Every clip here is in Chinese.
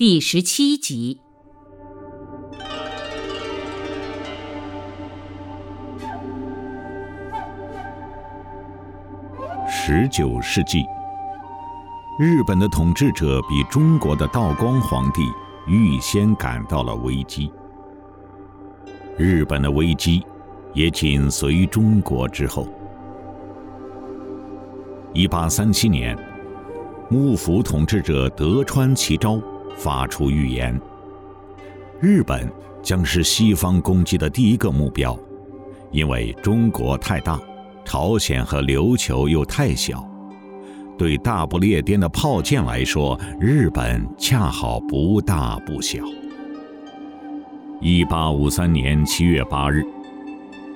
第十七集。十九世纪，日本的统治者比中国的道光皇帝预先感到了危机。日本的危机也紧随中国之后。一八三七年，幕府统治者德川齐昭。发出预言：日本将是西方攻击的第一个目标，因为中国太大，朝鲜和琉球又太小，对大不列颠的炮舰来说，日本恰好不大不小。一八五三年七月八日，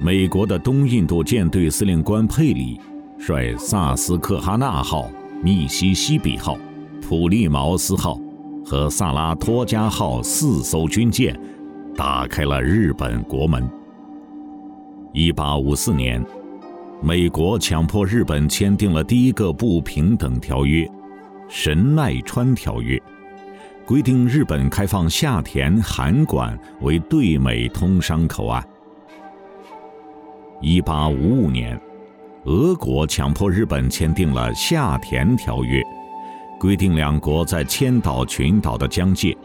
美国的东印度舰队司令官佩里率萨斯克哈纳号、密西西比号、普利茅斯号。和萨拉托加号四艘军舰，打开了日本国门。一八五四年，美国强迫日本签订了第一个不平等条约《神奈川条约》，规定日本开放下田函馆为对美通商口岸。一八五五年，俄国强迫日本签订了下田条约。规定两国在千岛群岛的疆界，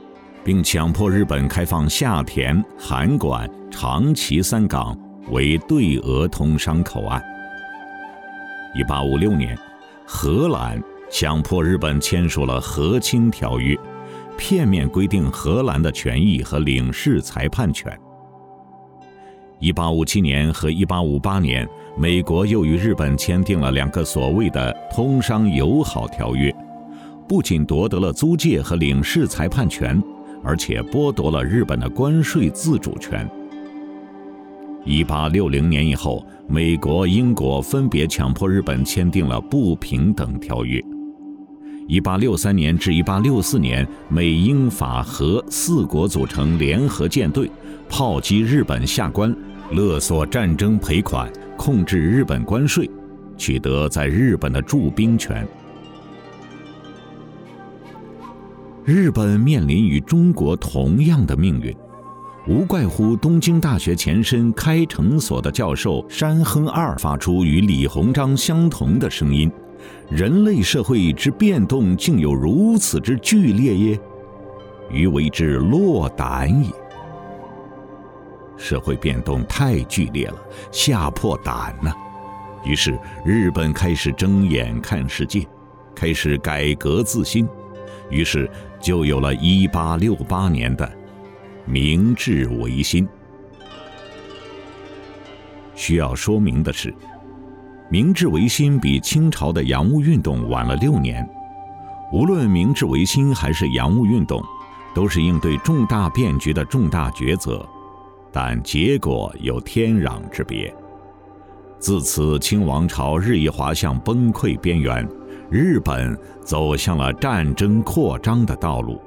并强迫日本开放下田、函馆、长崎三港为对俄通商口岸。一八五六年，荷兰强迫日本签署了《和亲条约》，片面规定荷兰的权益和领事裁判权。一八五七年和一八五八年，美国又与日本签订了两个所谓的通商友好条约。不仅夺得了租界和领事裁判权，而且剥夺了日本的关税自主权。一八六零年以后，美国、英国分别强迫日本签订了不平等条约。一八六三年至一八六四年，美、英、法、荷四国组成联合舰队，炮击日本下关，勒索战争赔款，控制日本关税，取得在日本的驻兵权。日本面临与中国同样的命运，无怪乎东京大学前身开成所的教授山亨二发出与李鸿章相同的声音：“人类社会之变动竟有如此之剧烈耶？余为之落胆也。”社会变动太剧烈了，吓破胆呐！于是日本开始睁眼看世界，开始改革自新。于是，就有了1868年的明治维新。需要说明的是，明治维新比清朝的洋务运动晚了六年。无论明治维新还是洋务运动，都是应对重大变局的重大抉择，但结果有天壤之别。自此，清王朝日益滑向崩溃边缘。日本走向了战争扩张的道路。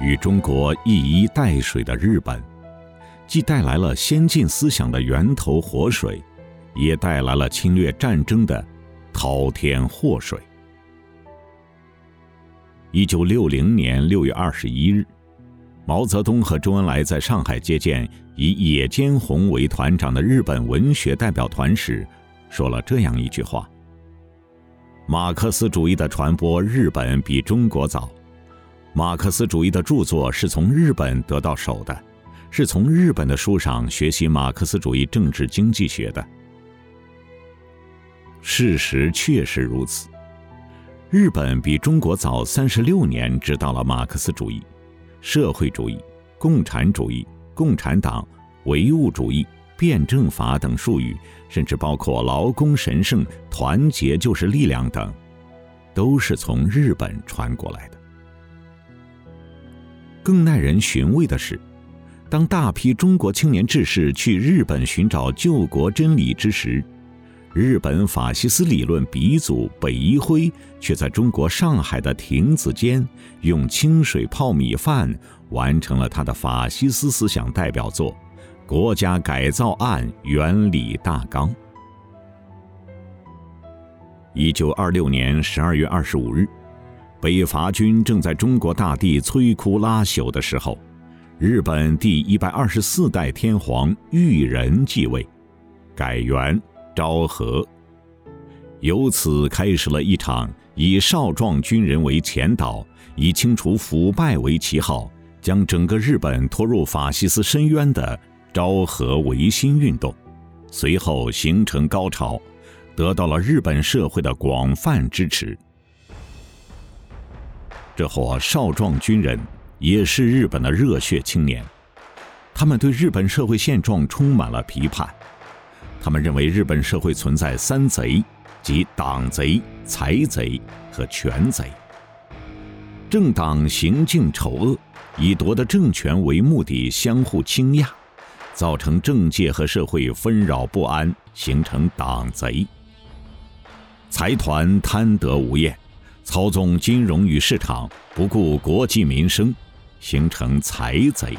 与中国一衣带水的日本，既带来了先进思想的源头活水，也带来了侵略战争的滔天祸水。一九六零年六月二十一日，毛泽东和周恩来在上海接见以野间宏为团长的日本文学代表团时，说了这样一句话：“马克思主义的传播，日本比中国早；马克思主义的著作是从日本得到手的，是从日本的书上学习马克思主义政治经济学的。事实确实如此。”日本比中国早三十六年知道了马克思主义、社会主义、共产主义、共产党、唯物主义、辩证法等术语，甚至包括劳工神圣、团结就是力量等，都是从日本传过来的。更耐人寻味的是，当大批中国青年志士去日本寻找救国真理之时，日本法西斯理论鼻祖北一辉却在中国上海的亭子间用清水泡米饭，完成了他的法西斯思想代表作《国家改造案原理大纲》。一九二六年十二月二十五日，北伐军正在中国大地摧枯拉朽的时候，日本第一百二十四代天皇裕仁继位，改元。昭和，由此开始了一场以少壮军人为前导，以清除腐败为旗号，将整个日本拖入法西斯深渊的昭和维新运动。随后形成高潮，得到了日本社会的广泛支持。这伙少壮军人也是日本的热血青年，他们对日本社会现状充满了批判。他们认为日本社会存在三贼，即党贼、财贼和权贼。政党行径丑恶，以夺得政权为目的，相互倾轧，造成政界和社会纷扰不安，形成党贼。财团贪得无厌，操纵金融与市场，不顾国计民生，形成财贼。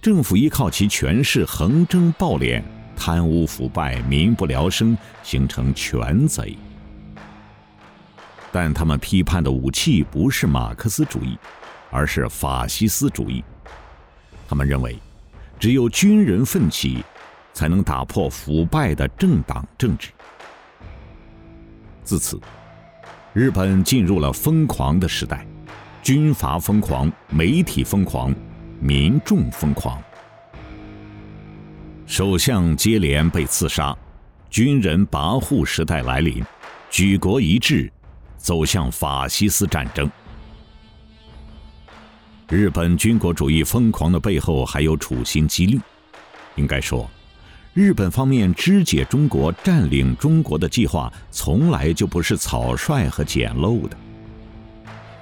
政府依靠其权势横征暴敛。贪污腐败，民不聊生，形成权贼。但他们批判的武器不是马克思主义，而是法西斯主义。他们认为，只有军人奋起，才能打破腐败的政党政治。自此，日本进入了疯狂的时代，军阀疯狂，媒体疯狂，民众疯狂。首相接连被刺杀，军人跋扈时代来临，举国一致走向法西斯战争。日本军国主义疯狂的背后还有处心积虑。应该说，日本方面肢解中国、占领中国的计划从来就不是草率和简陋的。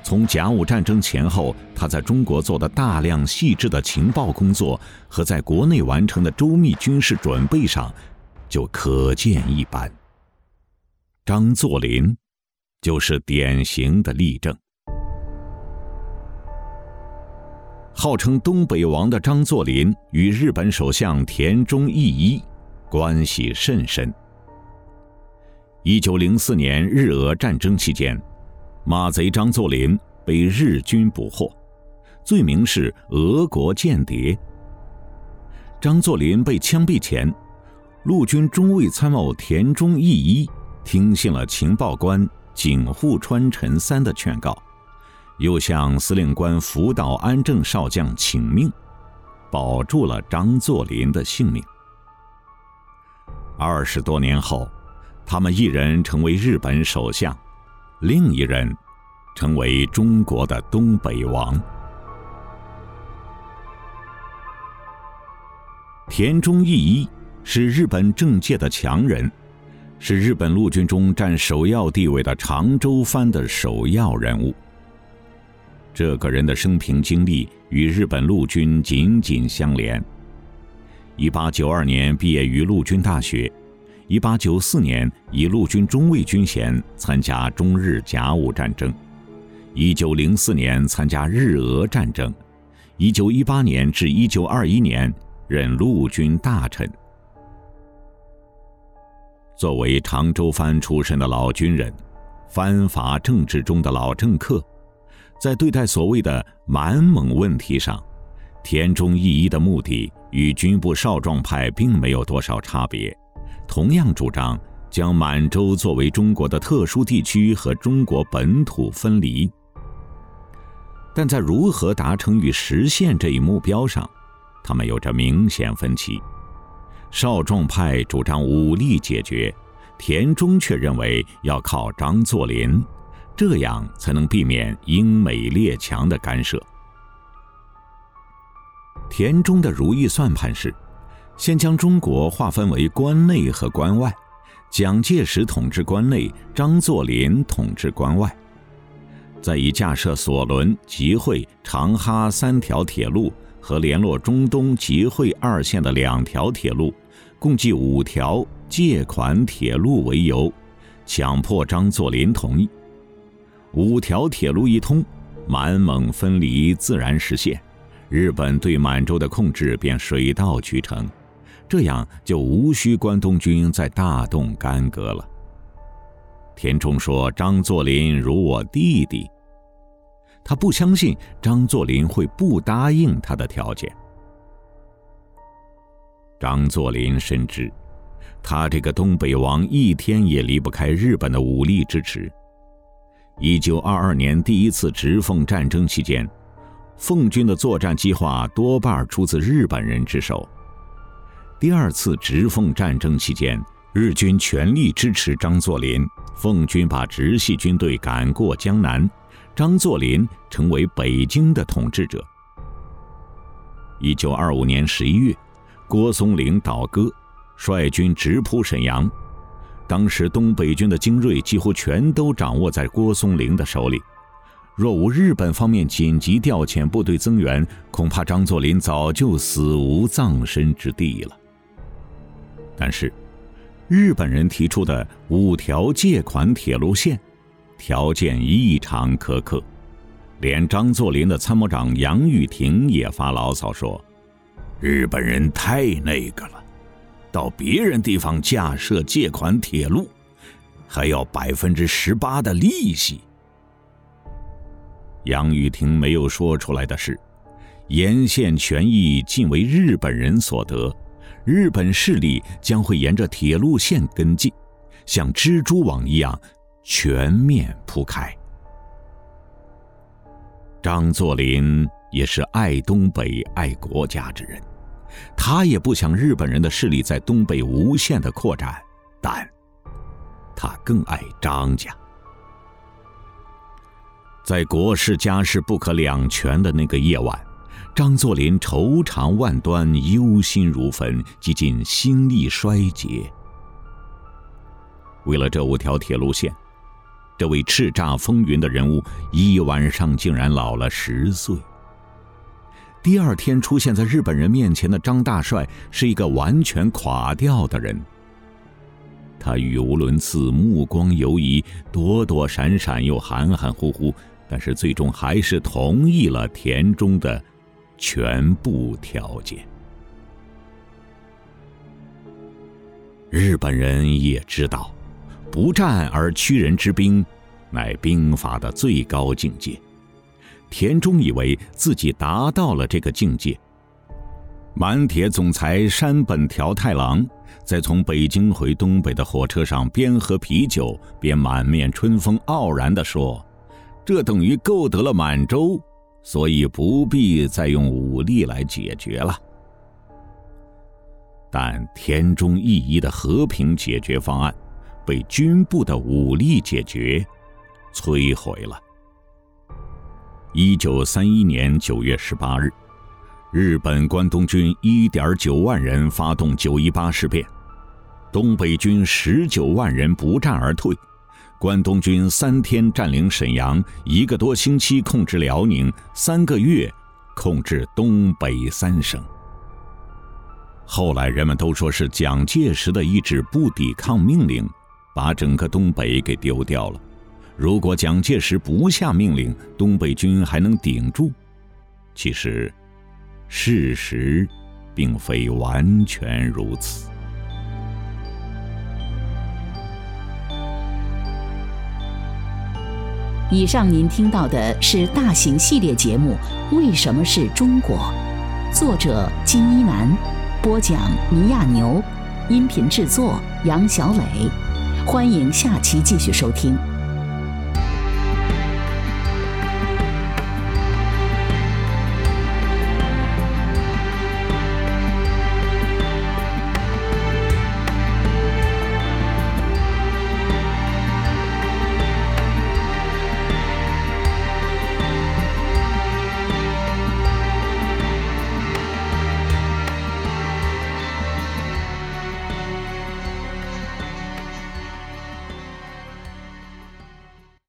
从甲午战争前后，他在中国做的大量细致的情报工作和在国内完成的周密军事准备上，就可见一斑。张作霖就是典型的例证。号称东北王的张作霖与日本首相田中义一关系甚深。一九零四年日俄战争期间。马贼张作霖被日军捕获，罪名是俄国间谍。张作霖被枪毙前，陆军中尉参谋田中义一听信了情报官井户川辰三的劝告，又向司令官福岛安正少将请命，保住了张作霖的性命。二十多年后，他们一人成为日本首相。另一人，成为中国的东北王。田中义一是日本政界的强人，是日本陆军中占首要地位的长州藩的首要人物。这个人的生平经历与日本陆军紧紧相连。一八九二年毕业于陆军大学。一八九四年，以陆军中尉军衔参加中日甲午战争；一九零四年参加日俄战争；一九一八年至一九二一年任陆军大臣。作为常州藩出身的老军人，藩阀政治中的老政客，在对待所谓的满蒙问题上，田中义一的目的与军部少壮派并没有多少差别。同样主张将满洲作为中国的特殊地区和中国本土分离，但在如何达成与实现这一目标上，他们有着明显分歧。少壮派主张武力解决，田中却认为要靠张作霖，这样才能避免英美列强的干涉。田中的如意算盘是。先将中国划分为关内和关外，蒋介石统治关内，张作霖统治关外。再以架设索伦、集会、长哈三条铁路和联络中东、集会二线的两条铁路，共计五条借款铁路为由，强迫张作霖同意。五条铁路一通，满蒙分离自然实现，日本对满洲的控制便水到渠成，这样就无需关东军再大动干戈了。田中说：“张作霖如我弟弟。”他不相信张作霖会不答应他的条件。张作霖深知，他这个东北王一天也离不开日本的武力支持。一九二二年第一次直奉战争期间，奉军的作战计划多半出自日本人之手。第二次直奉战争期间，日军全力支持张作霖，奉军把直系军队赶过江南，张作霖成为北京的统治者。一九二五年十一月，郭松龄倒戈，率军直扑沈阳。当时东北军的精锐几乎全都掌握在郭松龄的手里，若无日本方面紧急调遣部队增援，恐怕张作霖早就死无葬身之地了。但是，日本人提出的五条借款铁路线，条件异常苛刻，连张作霖的参谋长杨玉婷也发牢骚说：“日本人太那个了。”到别人地方架设借款铁路，还要百分之十八的利息。杨玉婷没有说出来的是，沿线权益尽为日本人所得，日本势力将会沿着铁路线跟进，像蜘蛛网一样全面铺开。张作霖也是爱东北、爱国家之人。他也不想日本人的势力在东北无限的扩展，但，他更爱张家。在国事家事不可两全的那个夜晚，张作霖愁肠万端，忧心如焚，几近心力衰竭。为了这五条铁路线，这位叱咤风云的人物一晚上竟然老了十岁。第二天出现在日本人面前的张大帅是一个完全垮掉的人。他语无伦次，目光游移，躲躲闪闪，又含含糊糊，但是最终还是同意了田中的全部条件。日本人也知道，不战而屈人之兵，乃兵法的最高境界。田中以为自己达到了这个境界。满铁总裁山本条太郎在从北京回东北的火车上边喝啤酒边满面春风傲然地说：“这等于购得了满洲，所以不必再用武力来解决了。”但田中义一的和平解决方案被军部的武力解决摧毁了。一九三一年九月十八日，日本关东军一点九万人发动九一八事变，东北军十九万人不战而退，关东军三天占领沈阳，一个多星期控制辽宁，三个月控制东北三省。后来人们都说是蒋介石的一纸不抵抗命令，把整个东北给丢掉了。如果蒋介石不下命令，东北军还能顶住。其实，事实并非完全如此。以上您听到的是大型系列节目《为什么是中国》，作者金一南，播讲倪亚牛，音频制作杨小磊。欢迎下期继续收听。